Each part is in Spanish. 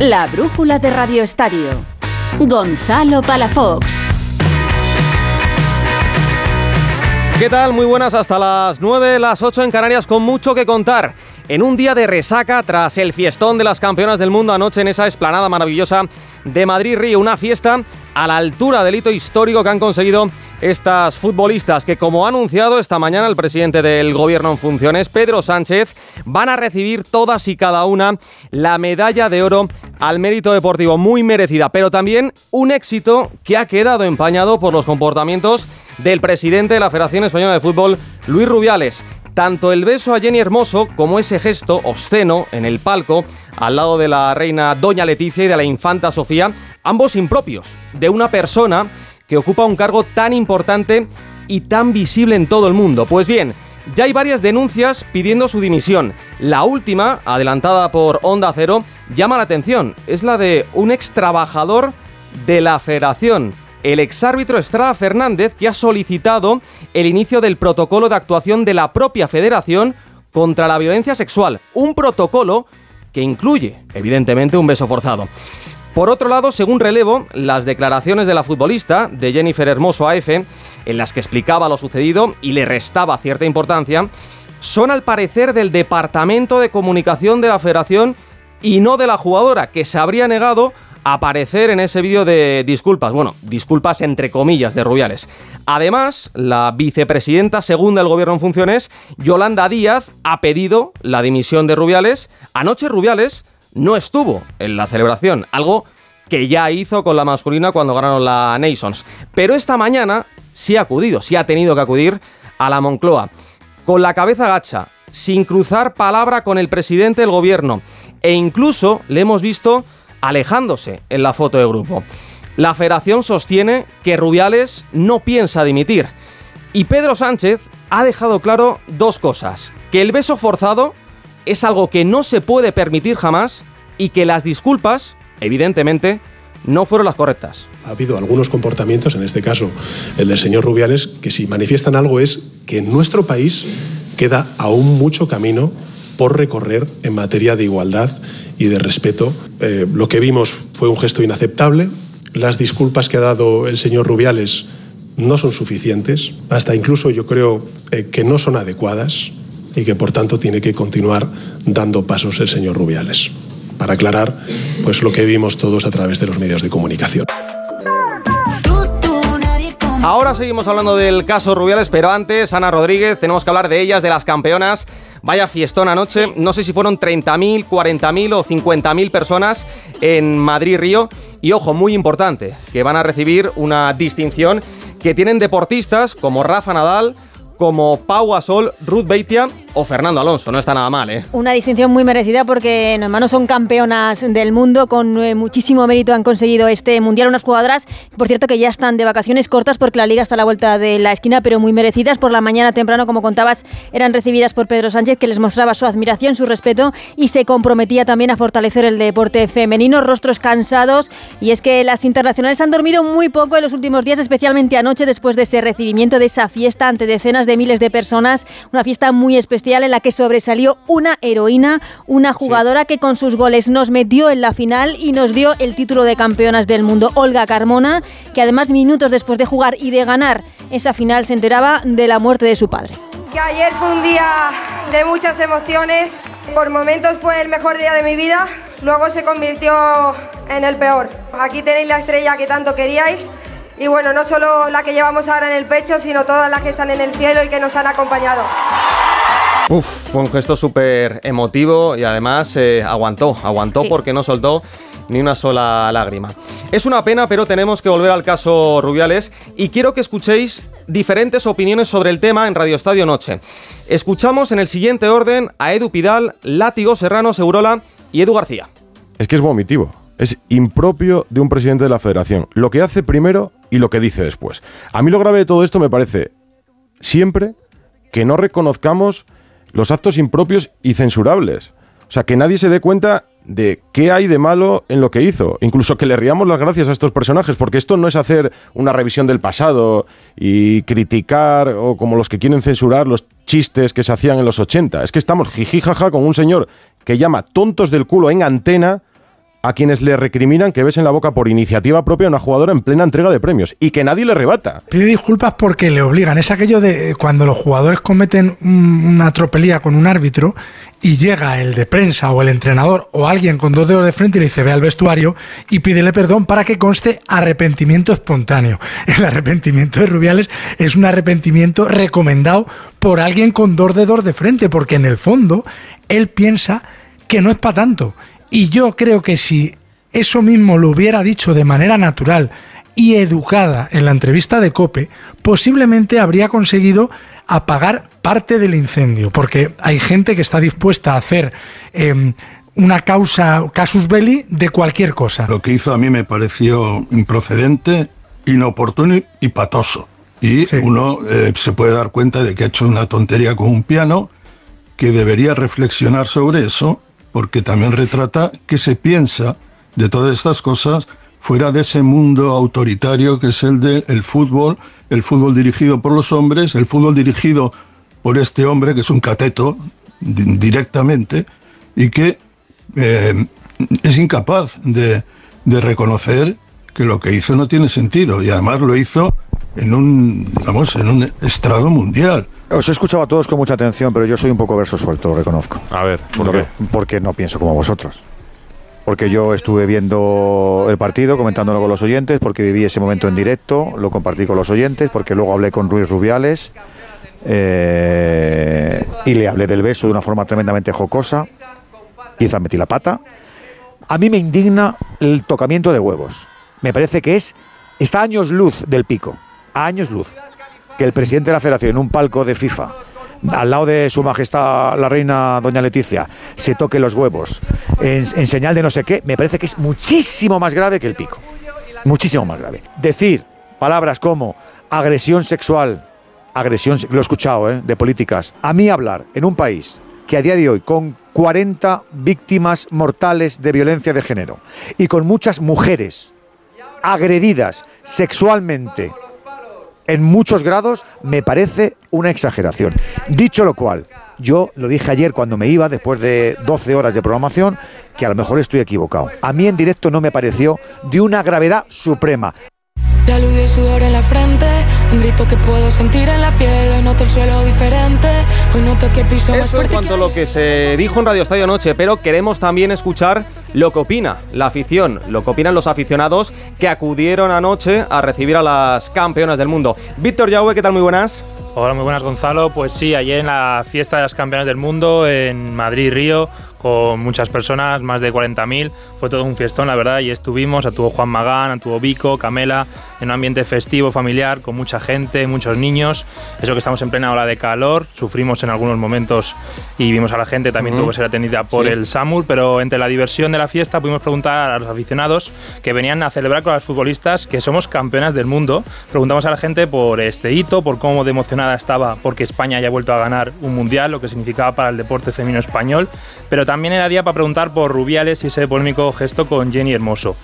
La brújula de Radio Estadio. Gonzalo Palafox. ¿Qué tal? Muy buenas hasta las 9, las 8 en Canarias con mucho que contar. En un día de resaca tras el fiestón de las campeonas del mundo anoche en esa esplanada maravillosa de Madrid-Río, una fiesta a la altura del hito histórico que han conseguido estas futbolistas que, como ha anunciado esta mañana el presidente del gobierno en funciones, Pedro Sánchez, van a recibir todas y cada una la medalla de oro al mérito deportivo, muy merecida, pero también un éxito que ha quedado empañado por los comportamientos del presidente de la Federación Española de Fútbol, Luis Rubiales. Tanto el beso a Jenny Hermoso como ese gesto obsceno en el palco al lado de la reina Doña Leticia y de la infanta Sofía, ambos impropios, de una persona que ocupa un cargo tan importante y tan visible en todo el mundo. Pues bien, ya hay varias denuncias pidiendo su dimisión. La última, adelantada por Onda Cero, llama la atención. Es la de un ex trabajador de la federación el exárbitro Estrada Fernández, que ha solicitado el inicio del protocolo de actuación de la propia federación contra la violencia sexual. Un protocolo que incluye, evidentemente, un beso forzado. Por otro lado, según relevo, las declaraciones de la futbolista, de Jennifer Hermoso AF, en las que explicaba lo sucedido y le restaba cierta importancia, son al parecer del Departamento de Comunicación de la Federación y no de la jugadora, que se habría negado aparecer en ese vídeo de disculpas, bueno, disculpas entre comillas de Rubiales. Además, la vicepresidenta segunda del gobierno en funciones, Yolanda Díaz, ha pedido la dimisión de Rubiales. Anoche Rubiales no estuvo en la celebración, algo que ya hizo con la masculina cuando ganaron la Nations. Pero esta mañana sí ha acudido, sí ha tenido que acudir a la Moncloa, con la cabeza gacha, sin cruzar palabra con el presidente del gobierno. E incluso le hemos visto alejándose en la foto de grupo. La federación sostiene que Rubiales no piensa dimitir. Y Pedro Sánchez ha dejado claro dos cosas. Que el beso forzado es algo que no se puede permitir jamás y que las disculpas, evidentemente, no fueron las correctas. Ha habido algunos comportamientos, en este caso el del señor Rubiales, que si manifiestan algo es que en nuestro país queda aún mucho camino por recorrer en materia de igualdad y de respeto. Eh, lo que vimos fue un gesto inaceptable. Las disculpas que ha dado el señor Rubiales no son suficientes, hasta incluso yo creo eh, que no son adecuadas y que por tanto tiene que continuar dando pasos el señor Rubiales para aclarar pues lo que vimos todos a través de los medios de comunicación. Ahora seguimos hablando del caso Rubiales, pero antes, Ana Rodríguez, tenemos que hablar de ellas, de las campeonas Vaya fiestón anoche, no sé si fueron 30.000, 40.000 o 50.000 personas en Madrid-Río. Y ojo, muy importante, que van a recibir una distinción que tienen deportistas como Rafa Nadal, como Pau Gasol, Ruth Beitia o Fernando Alonso. No está nada mal, ¿eh? Una distinción muy merecida porque en hermanos son campeonas del mundo. Con eh, muchísimo mérito han conseguido este mundial. Unas jugadoras, por cierto, que ya están de vacaciones cortas porque la liga está a la vuelta de la esquina, pero muy merecidas. Por la mañana temprano, como contabas, eran recibidas por Pedro Sánchez, que les mostraba su admiración, su respeto y se comprometía también a fortalecer el deporte femenino. Rostros cansados. Y es que las internacionales han dormido muy poco en los últimos días, especialmente anoche, después de ese recibimiento de esa fiesta ante decenas de miles de personas. Una fiesta muy especial en la que sobresalió una heroína, una jugadora que con sus goles nos metió en la final y nos dio el título de campeonas del mundo, Olga Carmona, que además minutos después de jugar y de ganar esa final se enteraba de la muerte de su padre. ayer fue un día de muchas emociones, por momentos fue el mejor día de mi vida, luego se convirtió en el peor. Aquí tenéis la estrella que tanto queríais y bueno, no solo la que llevamos ahora en el pecho, sino todas las que están en el cielo y que nos han acompañado. Uf, fue un gesto súper emotivo y además eh, aguantó, aguantó porque no soltó ni una sola lágrima. Es una pena, pero tenemos que volver al caso Rubiales y quiero que escuchéis diferentes opiniones sobre el tema en Radio Estadio Noche. Escuchamos en el siguiente orden a Edu Pidal, Látigo Serrano Segurola y Edu García. Es que es vomitivo. Es impropio de un presidente de la federación. Lo que hace primero y lo que dice después. A mí lo grave de todo esto me parece siempre que no reconozcamos los actos impropios y censurables. O sea, que nadie se dé cuenta de qué hay de malo en lo que hizo. Incluso que le riamos las gracias a estos personajes, porque esto no es hacer una revisión del pasado y criticar o como los que quieren censurar los chistes que se hacían en los 80. Es que estamos jijijaja con un señor que llama tontos del culo en antena a quienes le recriminan que besen la boca por iniciativa propia a una jugadora en plena entrega de premios y que nadie le rebata. Pide disculpas porque le obligan. Es aquello de eh, cuando los jugadores cometen una tropelía con un árbitro y llega el de prensa o el entrenador o alguien con dos dedos de frente y le dice ve al vestuario y pídele perdón para que conste arrepentimiento espontáneo. El arrepentimiento de Rubiales es un arrepentimiento recomendado por alguien con dos dedos de frente porque en el fondo él piensa que no es para tanto y yo creo que si eso mismo lo hubiera dicho de manera natural y educada en la entrevista de Cope, posiblemente habría conseguido apagar parte del incendio, porque hay gente que está dispuesta a hacer em, una causa, casus belli, de cualquier cosa. Lo que hizo a mí me pareció improcedente, inoportuno y patoso. Y uno eh, se puede dar cuenta de que ha hecho una tontería con un piano, que debería reflexionar sobre eso porque también retrata qué se piensa de todas estas cosas fuera de ese mundo autoritario que es el del fútbol, el fútbol dirigido por los hombres, el fútbol dirigido por este hombre que es un cateto directamente y que eh, es incapaz de, de reconocer que lo que hizo no tiene sentido y además lo hizo en un, en un estrado mundial. Os he escuchado a todos con mucha atención, pero yo soy un poco verso suelto, lo reconozco. A ver, ¿por qué? Porque no pienso como vosotros. Porque yo estuve viendo el partido, comentándolo con los oyentes, porque viví ese momento en directo, lo compartí con los oyentes, porque luego hablé con Ruiz Rubiales eh, y le hablé del beso de una forma tremendamente jocosa. Quizá metí la pata. A mí me indigna el tocamiento de huevos. Me parece que es está a años luz del pico, a años luz que el presidente de la federación en un palco de FIFA al lado de su majestad la reina doña Leticia se toque los huevos en, señal de no sé qué, me parece que es muchísimo más grave que el pico. Muchísimo más grave. Decir palabras como agresión sexual, agresión, lo he escuchado, ¿eh? de políticas. A mí hablar en un país que a día de hoy, con 40 víctimas mortales de violencia de género y con muchas mujeres agredidas sexualmente en muchos grados me parece una exageración. Dicho lo cual, yo lo dije ayer cuando me iba, después de 12 horas de programación, que a lo mejor estoy equivocado. A mí en directo no me pareció de una gravedad suprema. La luz y sudor en la frente, un grito que puedo sentir en la piel, hoy noto el suelo diferente, hoy noto que piso más fuerte. en cuanto a lo que se dijo en Radio Estadio anoche, pero queremos también escuchar lo que opina la afición, lo que opinan los aficionados que acudieron anoche a recibir a las campeonas del mundo. Víctor Yahweh, ¿qué tal? Muy buenas. Hola, muy buenas Gonzalo. Pues sí, ayer en la fiesta de las campeonas del mundo en Madrid y Río con muchas personas, más de 40.000. Fue todo un fiestón, la verdad, y estuvimos, actuó Juan Magán, actuó Vico, Camela, en un ambiente festivo, familiar, con mucha gente, muchos niños. Eso que estamos en plena ola de calor, sufrimos en algunos momentos y vimos a la gente, también tuvo que ser atendida por el SAMUR, pero entre la diversión de la fiesta pudimos preguntar a los aficionados que venían a celebrar con las futbolistas que somos campeonas del mundo. Preguntamos a la gente por este hito, por cómo de emocionada estaba porque España haya vuelto a ganar un mundial, lo que significaba para el deporte femenino español, pero también era día para preguntar por Rubiales y ese polémico gesto con Jenny Hermoso.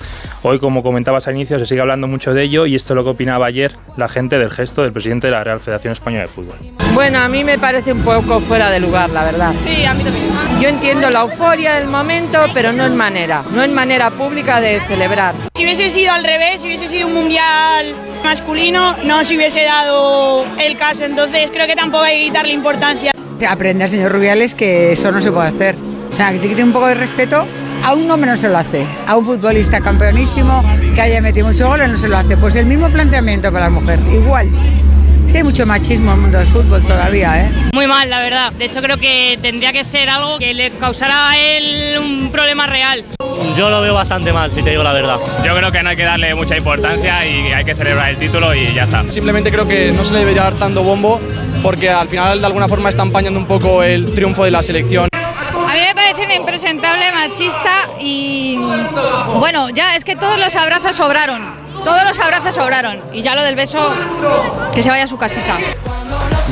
Hoy, como comentabas al inicio, se sigue hablando mucho de ello y esto es lo que opinaba ayer la gente del gesto del presidente de la Real Federación Española de Fútbol. Bueno, a mí me parece un poco fuera de lugar, la verdad. Sí, a mí también. Yo entiendo la euforia del momento, pero no en manera, no en manera pública de celebrar. Si hubiese sido al revés, si hubiese sido un mundial masculino, no se hubiese dado el caso, entonces creo que tampoco hay que quitarle importancia. Aprender, señor Rubiales, que eso no se puede hacer. O sea, que tiene un poco de respeto, a un hombre no se lo hace. A un futbolista campeonísimo que haya metido mucho goles no se lo hace. Pues el mismo planteamiento para la mujer, igual. Es que hay mucho machismo en el mundo del fútbol todavía, ¿eh? Muy mal, la verdad. De hecho, creo que tendría que ser algo que le causara a él un problema real. Yo lo veo bastante mal, si te digo la verdad. Yo creo que no hay que darle mucha importancia y hay que celebrar el título y ya está. Simplemente creo que no se le debería dar tanto bombo porque al final de alguna forma está empañando un poco el triunfo de la selección. Machista y bueno, ya es que todos los abrazos sobraron. Todos los abrazos sobraron y ya lo del beso que se vaya a su casita.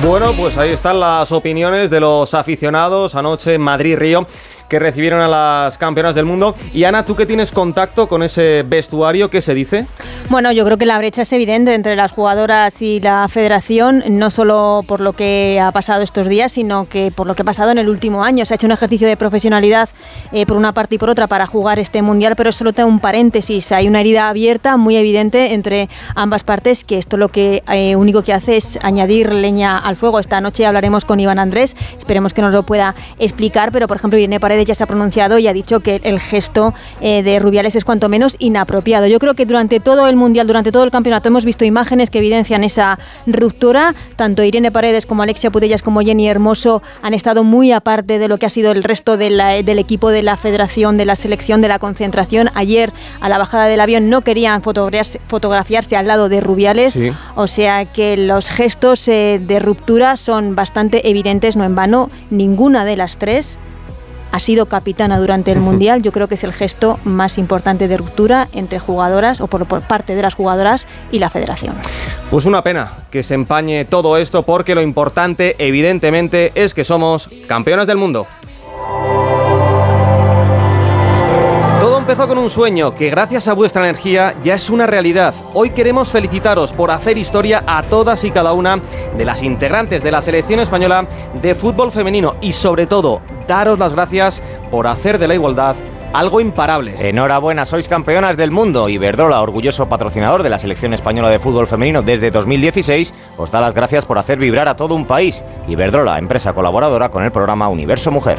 Bueno, pues ahí están las opiniones de los aficionados anoche en Madrid-Río que recibieron a las campeonas del mundo. Y Ana, ¿tú que tienes contacto con ese vestuario? ¿Qué se dice? Bueno, yo creo que la brecha es evidente entre las jugadoras y la federación, no solo por lo que ha pasado estos días, sino que por lo que ha pasado en el último año. Se ha hecho un ejercicio de profesionalidad eh, por una parte y por otra para jugar este mundial, pero solo tengo un paréntesis. Hay una herida abierta muy evidente entre ambas partes, que esto lo que eh, único que hace es añadir leña al fuego. Esta noche hablaremos con Iván Andrés, esperemos que nos lo pueda explicar, pero por ejemplo Irene Paredes ya se ha pronunciado y ha dicho que el gesto eh, de Rubiales es cuanto menos inapropiado. Yo creo que durante todo el mundial, durante todo el campeonato, hemos visto imágenes que evidencian esa ruptura. Tanto Irene Paredes como Alexia Putellas como Jenny Hermoso han estado muy aparte de lo que ha sido el resto del equipo de la federación, de la selección, de la concentración. Ayer, a la bajada del avión, no querían fotografiarse, al lado de Rubiales. O sea que los gestos eh, de ruptura son bastante evidentes, no en vano. Ninguna de las tres ha sido capitana durante el Mundial. Yo creo que es el gesto más importante de ruptura entre jugadoras o por, parte de las jugadoras y la federación. Pues una pena que se empañe todo esto porque lo importante evidentemente es que somos campeonas del mundo. Empezó con un sueño que gracias a vuestra energía ya es una realidad. Hoy queremos felicitaros por hacer historia a todas y cada una de las integrantes de la selección española de fútbol femenino y sobre todo daros las gracias por hacer de la igualdad algo imparable. Enhorabuena, sois campeonas del mundo. Iberdrola, orgulloso patrocinador de la selección española de fútbol femenino desde 2016, os da las gracias por hacer vibrar a todo un país. Iberdrola, empresa colaboradora con el programa Universo Mujer.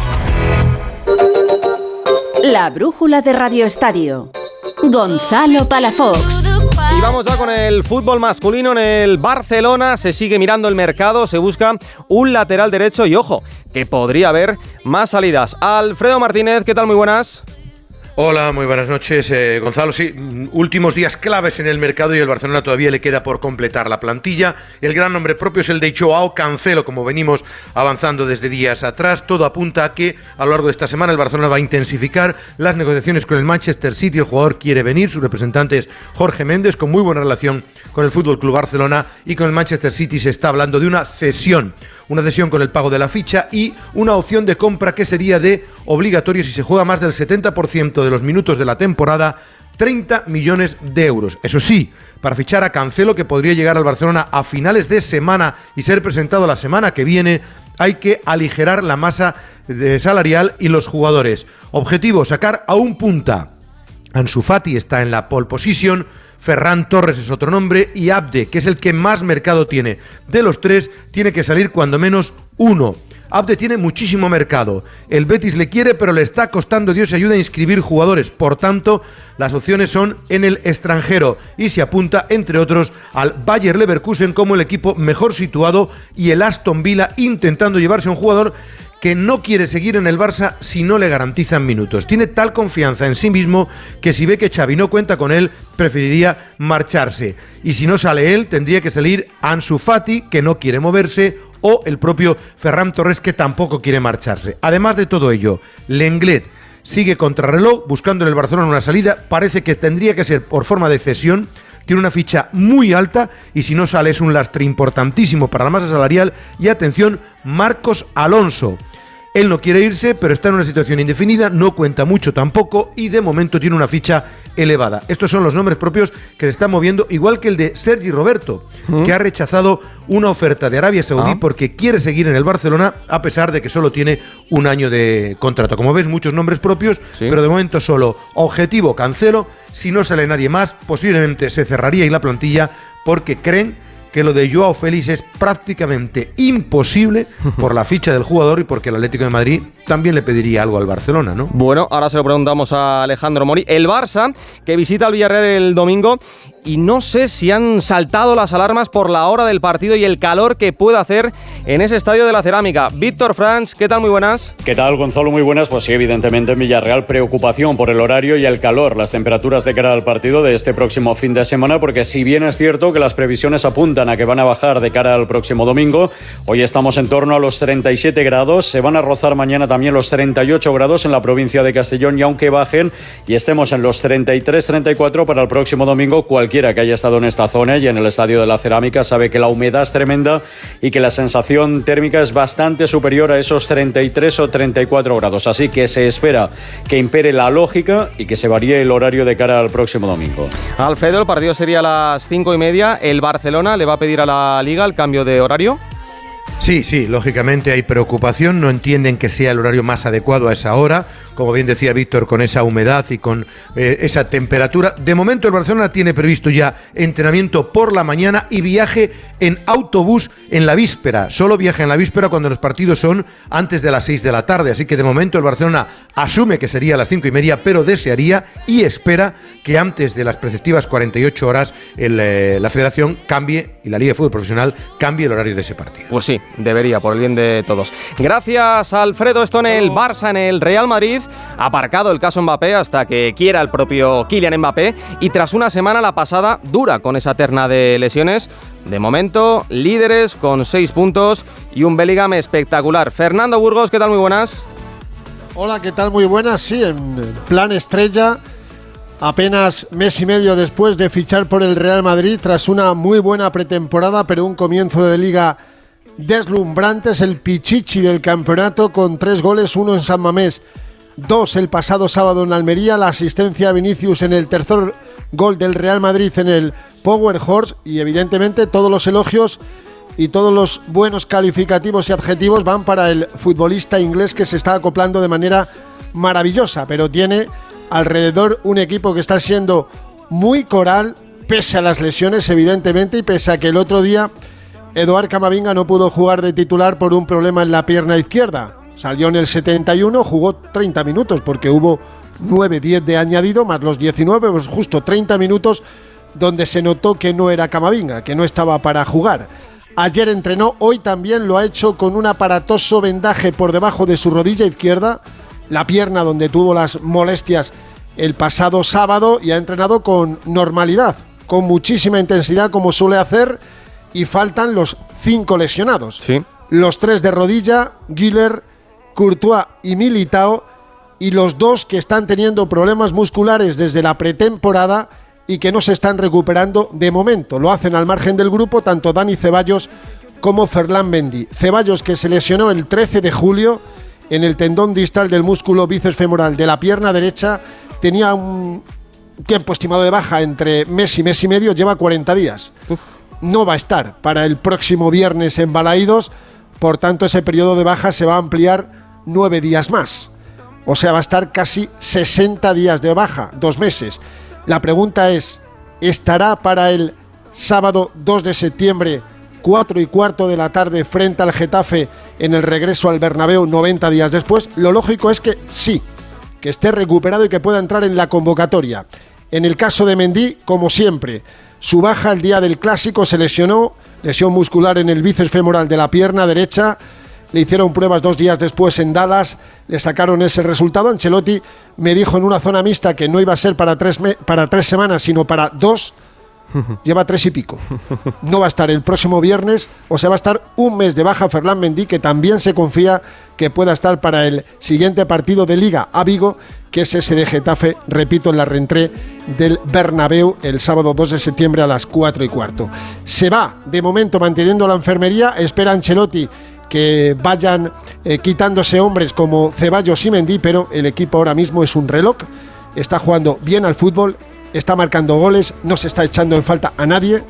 La brújula de Radio Estadio. Gonzalo Palafox. Y vamos ya con el fútbol masculino en el Barcelona. Se sigue mirando el mercado, se busca un lateral derecho y ojo, que podría haber más salidas. Alfredo Martínez, ¿qué tal? Muy buenas. Hola, muy buenas noches, eh, Gonzalo. Sí, mm, últimos días claves en el mercado y el Barcelona todavía le queda por completar la plantilla. El gran nombre propio es el de Joao Cancelo, como venimos avanzando desde días atrás. Todo apunta a que a lo largo de esta semana el Barcelona va a intensificar las negociaciones con el Manchester City. El jugador quiere venir, su representante es Jorge Méndez, con muy buena relación con el Fútbol Club Barcelona y con el Manchester City se está hablando de una cesión una cesión con el pago de la ficha y una opción de compra que sería de obligatorio si se juega más del 70% de los minutos de la temporada, 30 millones de euros. Eso sí, para fichar a Cancelo, que podría llegar al Barcelona a finales de semana y ser presentado la semana que viene, hay que aligerar la masa salarial y los jugadores. Objetivo, sacar a un punta. Ansu Fati está en la pole position, Ferran Torres es otro nombre y Abde, que es el que más mercado tiene. De los tres, tiene que salir cuando menos uno. Abde tiene muchísimo mercado. El Betis le quiere, pero le está costando Dios y ayuda a inscribir jugadores. Por tanto, las opciones son en el extranjero y se apunta, entre otros, al Bayer Leverkusen como el equipo mejor situado y el Aston Villa intentando llevarse a un jugador que no quiere seguir en el Barça si no le garantizan minutos. Tiene tal confianza en sí mismo que si ve que Xavi no cuenta con él, preferiría marcharse. Y si no sale él, tendría que salir Ansu Fati, que no quiere moverse, o el propio Ferran Torres, que tampoco quiere marcharse. Además de todo ello, Lenglet sigue contrarreloj, buscando en el Barcelona una salida. Parece que tendría que ser por forma de cesión tiene una ficha muy alta y si no sale es un lastre importantísimo para la masa salarial. Y atención, Marcos Alonso. Él no quiere irse, pero está en una situación indefinida, no cuenta mucho tampoco y de momento tiene una ficha elevada. Estos son los nombres propios que le están moviendo, igual que el de Sergi Roberto, que ha rechazado una oferta de Arabia Saudí ah. porque quiere seguir en el Barcelona a pesar de que solo tiene un año de contrato. Como ves, muchos nombres propios, pero de momento solo objetivo cancelo. Si no sale nadie más, posiblemente se cerraría y la plantilla porque creen que lo de Joao Félix es prácticamente imposible por la ficha del jugador y porque el Atlético de Madrid también le pediría algo al Barcelona, ¿no? Bueno, ahora se lo preguntamos a Alejandro Mori. El Barça, que visita al Villarreal el domingo y no sé si han saltado las alarmas por la hora del partido y el calor que puede hacer en ese estadio de la cerámica. Víctor Franz, ¿qué tal? Muy buenas. ¿Qué tal, Gonzalo? Muy buenas. Pues sí, evidentemente en Villarreal preocupación por el horario y el calor, las temperaturas de cara al partido de este próximo fin de semana, porque si bien es cierto que las previsiones apuntan a que van a bajar de cara al próximo domingo, hoy estamos en torno a los 37 grados, se van a rozar mañana también los 38 grados en la provincia de Castellón y aunque bajen y estemos en los 33-34 para el próximo domingo, cualquier cualquiera que haya estado en esta zona y en el Estadio de la Cerámica sabe que la humedad es tremenda y que la sensación térmica es bastante superior a esos 33 o 34 grados. Así que se espera que impere la lógica y que se varíe el horario de cara al próximo domingo. Alfredo, el partido sería a las 5 y media. ¿El Barcelona le va a pedir a la Liga el cambio de horario? Sí, sí, lógicamente hay preocupación, no entienden que sea el horario más adecuado a esa hora, como bien decía Víctor, con esa humedad y con eh, esa temperatura. De momento el Barcelona tiene previsto ya entrenamiento por la mañana y viaje en autobús en la víspera. Solo viaja en la víspera cuando los partidos son antes de las 6 de la tarde. Así que de momento el Barcelona asume que sería a las 5 y media, pero desearía y espera que antes de las preceptivas 48 horas eh, la federación cambie y la Liga de Fútbol Profesional cambie el horario de ese partido. Pues sí, debería, por el bien de todos. Gracias, Alfredo. Esto en el Barça, en el Real Madrid. Aparcado el caso Mbappé hasta que quiera el propio Kylian Mbappé. Y tras una semana, la pasada, dura con esa terna de lesiones. De momento, líderes con seis puntos y un Bellingham espectacular. Fernando Burgos, ¿qué tal? Muy buenas. Hola, ¿qué tal? Muy buenas. Sí, en plan estrella. Apenas mes y medio después de fichar por el Real Madrid, tras una muy buena pretemporada, pero un comienzo de liga deslumbrante, es el Pichichi del campeonato con tres goles, uno en San Mamés, dos el pasado sábado en Almería, la asistencia a Vinicius en el tercer gol del Real Madrid en el Power Horse y evidentemente todos los elogios y todos los buenos calificativos y adjetivos van para el futbolista inglés que se está acoplando de manera maravillosa, pero tiene alrededor un equipo que está siendo muy coral, pese a las lesiones, evidentemente, y pese a que el otro día Eduard Camavinga no pudo jugar de titular por un problema en la pierna izquierda. Salió en el 71, jugó 30 minutos, porque hubo 9-10 de añadido, más los 19, pues justo 30 minutos donde se notó que no era Camavinga, que no estaba para jugar. Ayer entrenó, hoy también lo ha hecho con un aparatoso vendaje por debajo de su rodilla izquierda, la pierna donde tuvo las molestias el pasado sábado y ha entrenado con normalidad, con muchísima intensidad como suele hacer y faltan los cinco lesionados. Sí. Los tres de rodilla, Giller, Courtois y Militao y los dos que están teniendo problemas musculares desde la pretemporada y que no se están recuperando de momento. Lo hacen al margen del grupo tanto Dani Ceballos como Ferland Mendy. Ceballos que se lesionó el 13 de julio en el tendón distal del músculo bíceps femoral de la pierna derecha. Tenía un tiempo estimado de baja entre mes y mes y medio, lleva 40 días. No va a estar para el próximo viernes en Balaídos, por tanto ese periodo de baja se va a ampliar nueve días más. O sea, va a estar casi 60 días de baja, dos meses. La pregunta es, ¿estará para el sábado 2 de septiembre 4 y cuarto de la tarde frente al Getafe en el regreso al Bernabéu 90 días después, lo lógico es que sí, que esté recuperado y que pueda entrar en la convocatoria. En el caso de Mendy, como siempre, su baja el día del clásico se lesionó, lesión muscular en el bíceps femoral de la pierna derecha, le hicieron pruebas dos días después en Dallas, le sacaron ese resultado. Ancelotti me dijo en una zona mixta que no iba a ser para tres, para tres semanas, sino para dos lleva tres y pico. No va a estar el próximo viernes, o sea, va a estar un mes de baja Ferland Mendy, que también se confía que pueda estar para el siguiente partido de Liga a Vigo, que es ese de Getafe, repito, en la reentré del Bernabéu el sábado 2 de septiembre a las 4 y cuarto. Se va, de momento, manteniendo la enfermería, espera Ancelotti que vayan eh, quitándose hombres como Ceballos y Mendy, pero el equipo ahora mismo es un reloj, está jugando bien al fútbol, está marcando goles, no se está echando en falta a nadie.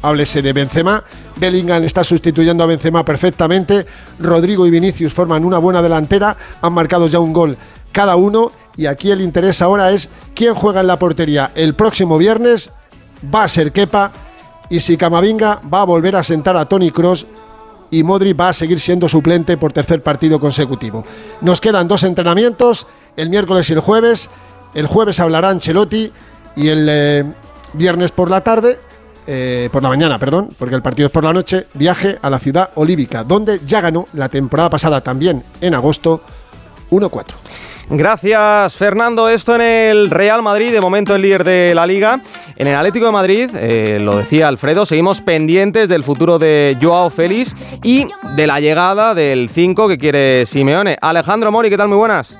Háblese de Benzema. Bellingham está sustituyendo a Benzema perfectamente. Rodrigo y Vinicius forman una buena delantera. Han marcado ya un gol cada uno. Y aquí el interés ahora es quién juega en la portería el próximo viernes. Va a ser Kepa. y si Camavinga va a volver a sentar a Tony Cross y Modric va a seguir siendo suplente por tercer partido consecutivo. Nos quedan dos entrenamientos, el miércoles y el jueves. El jueves hablará Ancelotti y el eh, viernes por la tarde, eh, por la mañana, perdón, porque el partido es por la noche, viaje a la ciudad olívica, donde ya ganó la temporada pasada también en agosto 1-4. Gracias, Fernando. Esto en el Real Madrid, de momento el líder de la liga. En el Atlético de Madrid, eh, lo decía Alfredo, seguimos pendientes del futuro de Joao Félix y de la llegada del 5 que quiere Simeone. Alejandro Mori, ¿qué tal? Muy buenas.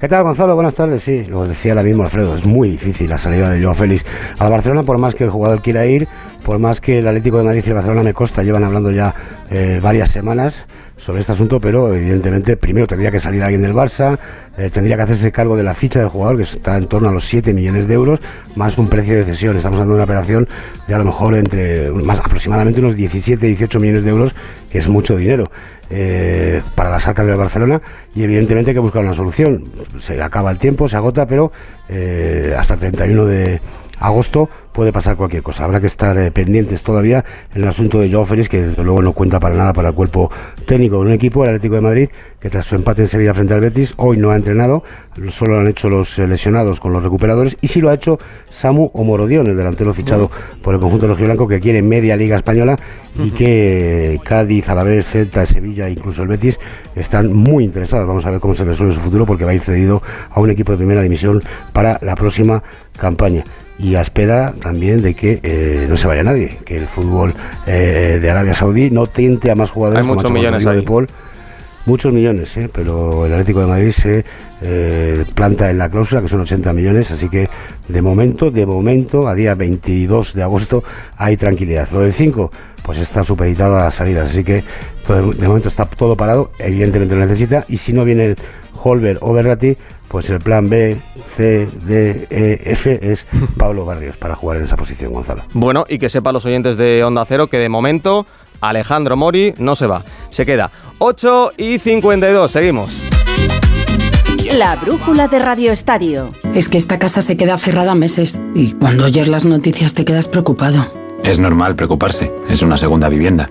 ¿Qué tal, Gonzalo? Buenas tardes. Sí, lo decía ahora mismo Alfredo, es muy difícil la salida de Joao Félix a Barcelona, por más que el jugador quiera ir, por más que el Atlético de Madrid y el Barcelona me costa, llevan hablando ya eh, varias semanas sobre este asunto, pero evidentemente primero tendría que salir alguien del Barça, eh, tendría que hacerse cargo de la ficha del jugador, que está en torno a los 7 millones de euros, más un precio de cesión. Estamos hablando de una operación de a lo mejor entre más aproximadamente unos 17, 18 millones de euros, que es mucho dinero. Eh, para las arcas de Barcelona y evidentemente hay que buscar una solución. Se acaba el tiempo, se agota, pero eh, hasta el 31 de agosto puede pasar cualquier cosa. Habrá que estar eh, pendientes todavía en el asunto de Joao Félix, que desde luego no cuenta para nada para el cuerpo técnico de un equipo, el Atlético de Madrid, que tras su empate en Sevilla frente al Betis, hoy no ha entrenado, solo lo han hecho los eh, lesionados con los recuperadores, y sí lo ha hecho Samu Omorodion, el delantero fichado por el conjunto rojiblanco, que quiere media liga española y que Cádiz, Alavés, Celta, Sevilla e incluso el Betis están muy interesados. Vamos a ver cómo se resuelve su futuro, porque va a ir cedido a un equipo de primera división para la próxima campaña y a espera también de que eh, no se vaya nadie, que el fútbol eh, de Arabia Saudí no tiente a más jugadores. Hay muchos millones ahí. De Paul, muchos millones, ¿eh? pero el Atlético de Madrid se planta en la cláusula, que son 80 millones, así que de momento, de momento, a día 22 de agosto, hay tranquilidad. Lo del 5, pues está supeditado a las salidas, así que de momento está todo parado, evidentemente lo necesita, y si no viene el Holber o Berrati, pues el plan B, C, D, E, F es Pablo Barrios para jugar en esa posición, Gonzalo. Bueno, y que sepan los oyentes de Onda Cero que de momento Alejandro Mori no se va, se queda. 8 y 52, seguimos. La brújula de Radio Estadio. Es que esta casa se queda cerrada meses y cuando oyes las noticias te quedas preocupado. Es normal preocuparse, es una segunda vivienda.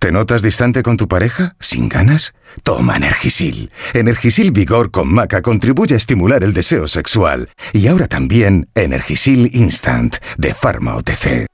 ¿Te notas distante con tu pareja? ¿Sin ganas? Toma Energisil. Energisil Vigor con Maca contribuye a estimular el deseo sexual. Y ahora también Energisil Instant de Pharma OTC.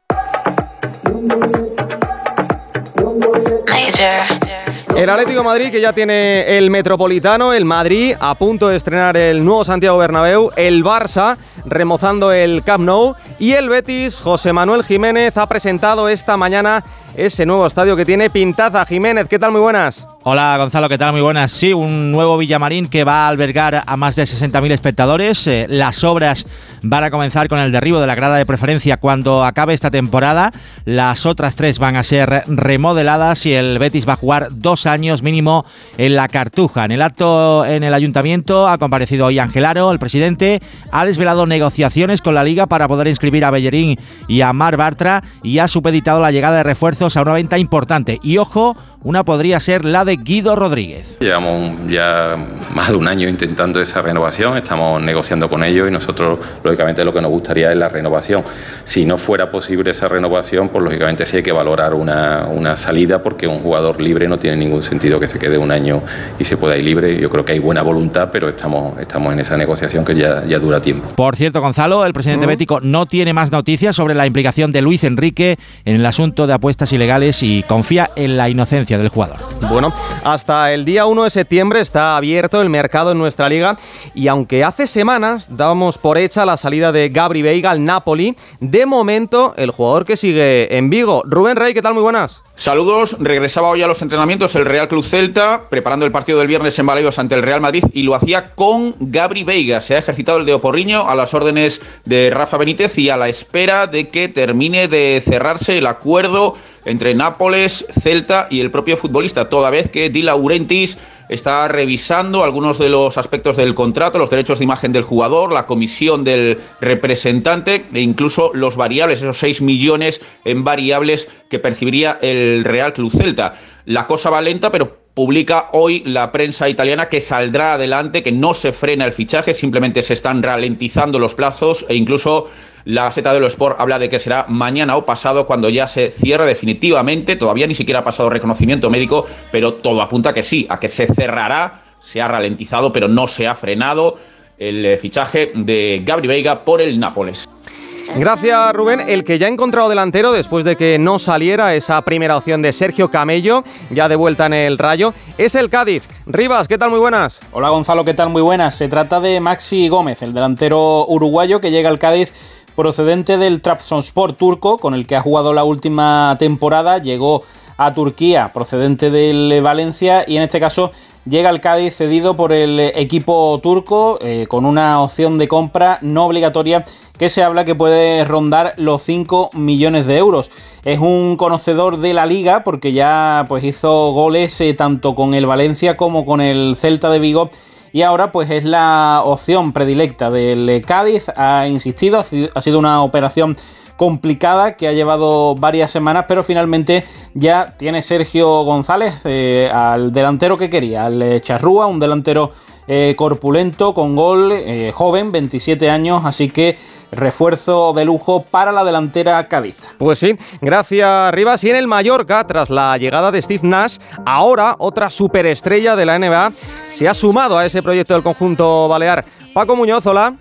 El Atlético Madrid que ya tiene el Metropolitano, el Madrid a punto de estrenar el nuevo Santiago Bernabéu, el Barça remozando el Camp Nou y el Betis, José Manuel Jiménez ha presentado esta mañana ese nuevo estadio que tiene pintaza. Jiménez, ¿qué tal? Muy buenas. Hola Gonzalo, ¿qué tal? Muy buenas. Sí, un nuevo Villamarín que va a albergar a más de 60.000 espectadores. Eh, las obras van a comenzar con el derribo de la grada de preferencia cuando acabe esta temporada. Las otras tres van a ser remodeladas y el Betis va a jugar dos años mínimo en la Cartuja. En el acto en el ayuntamiento ha comparecido hoy Angelaro, el presidente, ha desvelado negociaciones con la liga para poder inscribir a Bellerín y a Mar Bartra y ha supeditado la llegada de refuerzos a una venta importante. Y ojo, una podría ser la de Guido Rodríguez. Llevamos ya más de un año intentando esa renovación, estamos negociando con ellos y nosotros, lógicamente, lo que nos gustaría es la renovación. Si no fuera posible esa renovación, pues lógicamente sí hay que valorar una, una salida porque un jugador libre no tiene ningún sentido que se quede un año y se pueda ir libre. Yo creo que hay buena voluntad, pero estamos, estamos en esa negociación que ya, ya dura tiempo. Por cierto, Gonzalo, el presidente bético no tiene más noticias sobre la implicación de Luis Enrique en el asunto de apuestas ilegales y confía en la inocencia del jugador. Bueno, hasta el día 1 de septiembre está abierto el mercado en nuestra liga y aunque hace semanas dábamos por hecha la salida de Gabri Veiga al Napoli, de momento el jugador que sigue en Vigo. Rubén Rey, ¿qué tal? Muy buenas. Saludos, regresaba hoy a los entrenamientos el Real Club Celta, preparando el partido del viernes en Balaídos ante el Real Madrid y lo hacía con Gabri Veiga. Se ha ejercitado el de Oporriño a las órdenes de Rafa Benítez y a la espera de que termine de cerrarse el acuerdo entre Nápoles, Celta y el propio futbolista, toda vez que Di Laurentiis está revisando algunos de los aspectos del contrato, los derechos de imagen del jugador, la comisión del representante e incluso los variables, esos 6 millones en variables que percibiría el Real Club Celta. La cosa va lenta, pero publica hoy la prensa italiana que saldrá adelante, que no se frena el fichaje, simplemente se están ralentizando los plazos e incluso la Gaceta de los Sport habla de que será mañana o pasado cuando ya se cierre definitivamente. Todavía ni siquiera ha pasado reconocimiento médico, pero todo apunta que sí, a que se cerrará. Se ha ralentizado, pero no se ha frenado el eh, fichaje de Gabri Veiga por el Nápoles. Gracias Rubén. El que ya ha encontrado delantero después de que no saliera esa primera opción de Sergio Camello, ya de vuelta en el rayo, es el Cádiz. Rivas, ¿qué tal? Muy buenas. Hola Gonzalo, ¿qué tal? Muy buenas. Se trata de Maxi Gómez, el delantero uruguayo que llega al Cádiz procedente del Trabzonspor turco, con el que ha jugado la última temporada, llegó a Turquía procedente del Valencia y en este caso llega al Cádiz cedido por el equipo turco eh, con una opción de compra no obligatoria que se habla que puede rondar los 5 millones de euros. Es un conocedor de la liga porque ya pues hizo goles eh, tanto con el Valencia como con el Celta de Vigo y ahora pues es la opción predilecta del Cádiz. Ha insistido, ha sido una operación complicada que ha llevado varias semanas, pero finalmente ya tiene Sergio González eh, al delantero que quería, al Charrúa, un delantero eh, corpulento, con gol, eh, joven, 27 años, así que refuerzo de lujo para la delantera Cádiz. Pues sí, gracias Rivas. Y en el Mallorca, tras la llegada de Steve Nash, ahora otra superestrella de la NBA se ha sumado a ese proyecto del conjunto balear. Paco Muñoz, hola.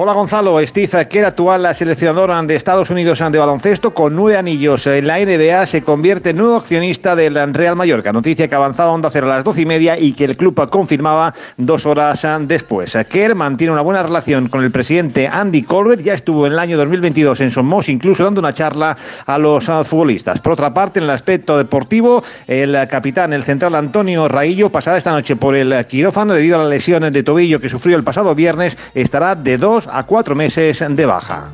Hola Gonzalo, Steve Kerr, actual seleccionador de Estados Unidos de baloncesto con nueve anillos en la NBA, se convierte en nuevo accionista del Real Mallorca. Noticia que avanzaba Onda Cero a las doce y media y que el club confirmaba dos horas después. Kerr mantiene una buena relación con el presidente Andy Colbert, ya estuvo en el año 2022 en Somos, incluso dando una charla a los futbolistas. Por otra parte, en el aspecto deportivo, el capitán, el central Antonio Raillo, pasada esta noche por el quirófano debido a la lesión de tobillo que sufrió el pasado viernes, estará de dos a cuatro meses de baja.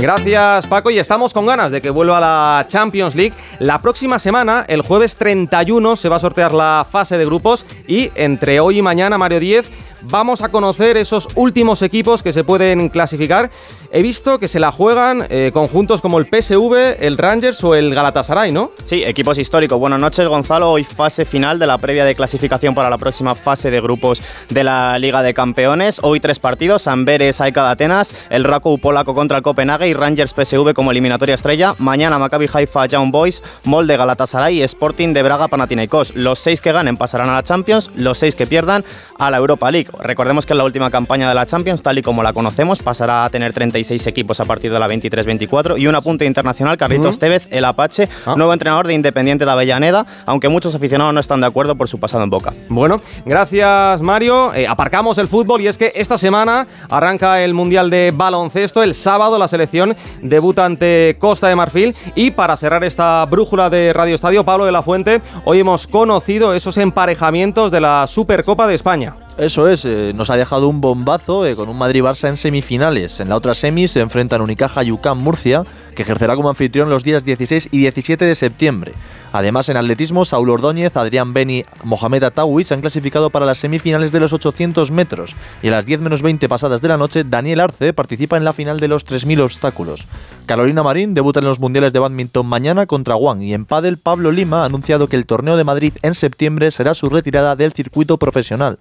Gracias Paco y estamos con ganas de que vuelva la Champions League. La próxima semana, el jueves 31, se va a sortear la fase de grupos y entre hoy y mañana, Mario 10, vamos a conocer esos últimos equipos que se pueden clasificar. He visto que se la juegan eh, conjuntos como el PSV, el Rangers o el Galatasaray, ¿no? Sí, equipos históricos. Buenas noches, Gonzalo. Hoy fase final de la previa de clasificación para la próxima fase de grupos de la Liga de Campeones. Hoy tres partidos, Amberes, Aika de Atenas, el Rakou polaco contra el Copenhague y Rangers PSV como eliminatoria estrella. Mañana Maccabi Haifa, Young Boys, Molde Galatasaray y Sporting de Braga Panathinaikos. Los seis que ganen pasarán a la Champions, los seis que pierdan a la Europa League. Recordemos que en la última campaña de la Champions, tal y como la conocemos, pasará a tener 36 equipos a partir de la 23-24 y un apunte internacional, Carlitos Tevez, el Apache, ah. nuevo entrenador de Independiente de Avellaneda, aunque muchos aficionados no están de acuerdo por su pasado en Boca. Bueno, gracias Mario. Eh, aparcamos el fútbol y es que esta semana arranca el Mundial de Baloncesto. El sábado la selección debuta ante Costa de Marfil y para cerrar esta brújula de Radio Estadio, Pablo de la Fuente, hoy hemos conocido esos emparejamientos de la Supercopa de España. Eso es, eh, nos ha dejado un bombazo eh, con un Madrid-Barça en semifinales. En la otra semi se enfrentan Unicaja y UCAM Murcia, que ejercerá como anfitrión los días 16 y 17 de septiembre. Además, en atletismo, Saúl Ordóñez, Adrián Beni, Mohamed Atawi se han clasificado para las semifinales de los 800 metros. Y a las 10 menos 20 pasadas de la noche, Daniel Arce participa en la final de los 3.000 obstáculos. Carolina Marín debuta en los mundiales de badminton mañana contra Juan. Y en pádel, Pablo Lima ha anunciado que el torneo de Madrid en septiembre será su retirada del circuito profesional.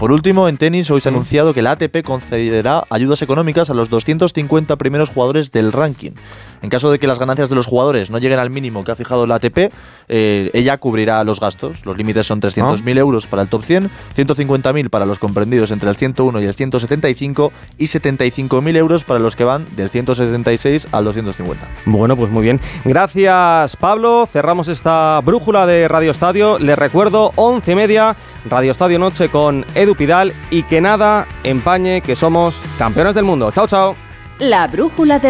Por último, en tenis hoy se ha anunciado que la ATP concederá ayudas económicas a los 250 primeros jugadores del ranking. En caso de que las ganancias de los jugadores no lleguen al mínimo que ha fijado la ATP, eh, ella cubrirá los gastos. Los límites son 300.000 ah. euros para el top 100, 150.000 para los comprendidos entre el 101 y el 175 y 75.000 euros para los que van del 176 al 250. Bueno, pues muy bien. Gracias, Pablo. Cerramos esta brújula de Radio Estadio. Les recuerdo, 11 y media, Radio Estadio Noche con Edu Pidal y que nada empañe que somos campeones del mundo. Chao, chao. La brújula de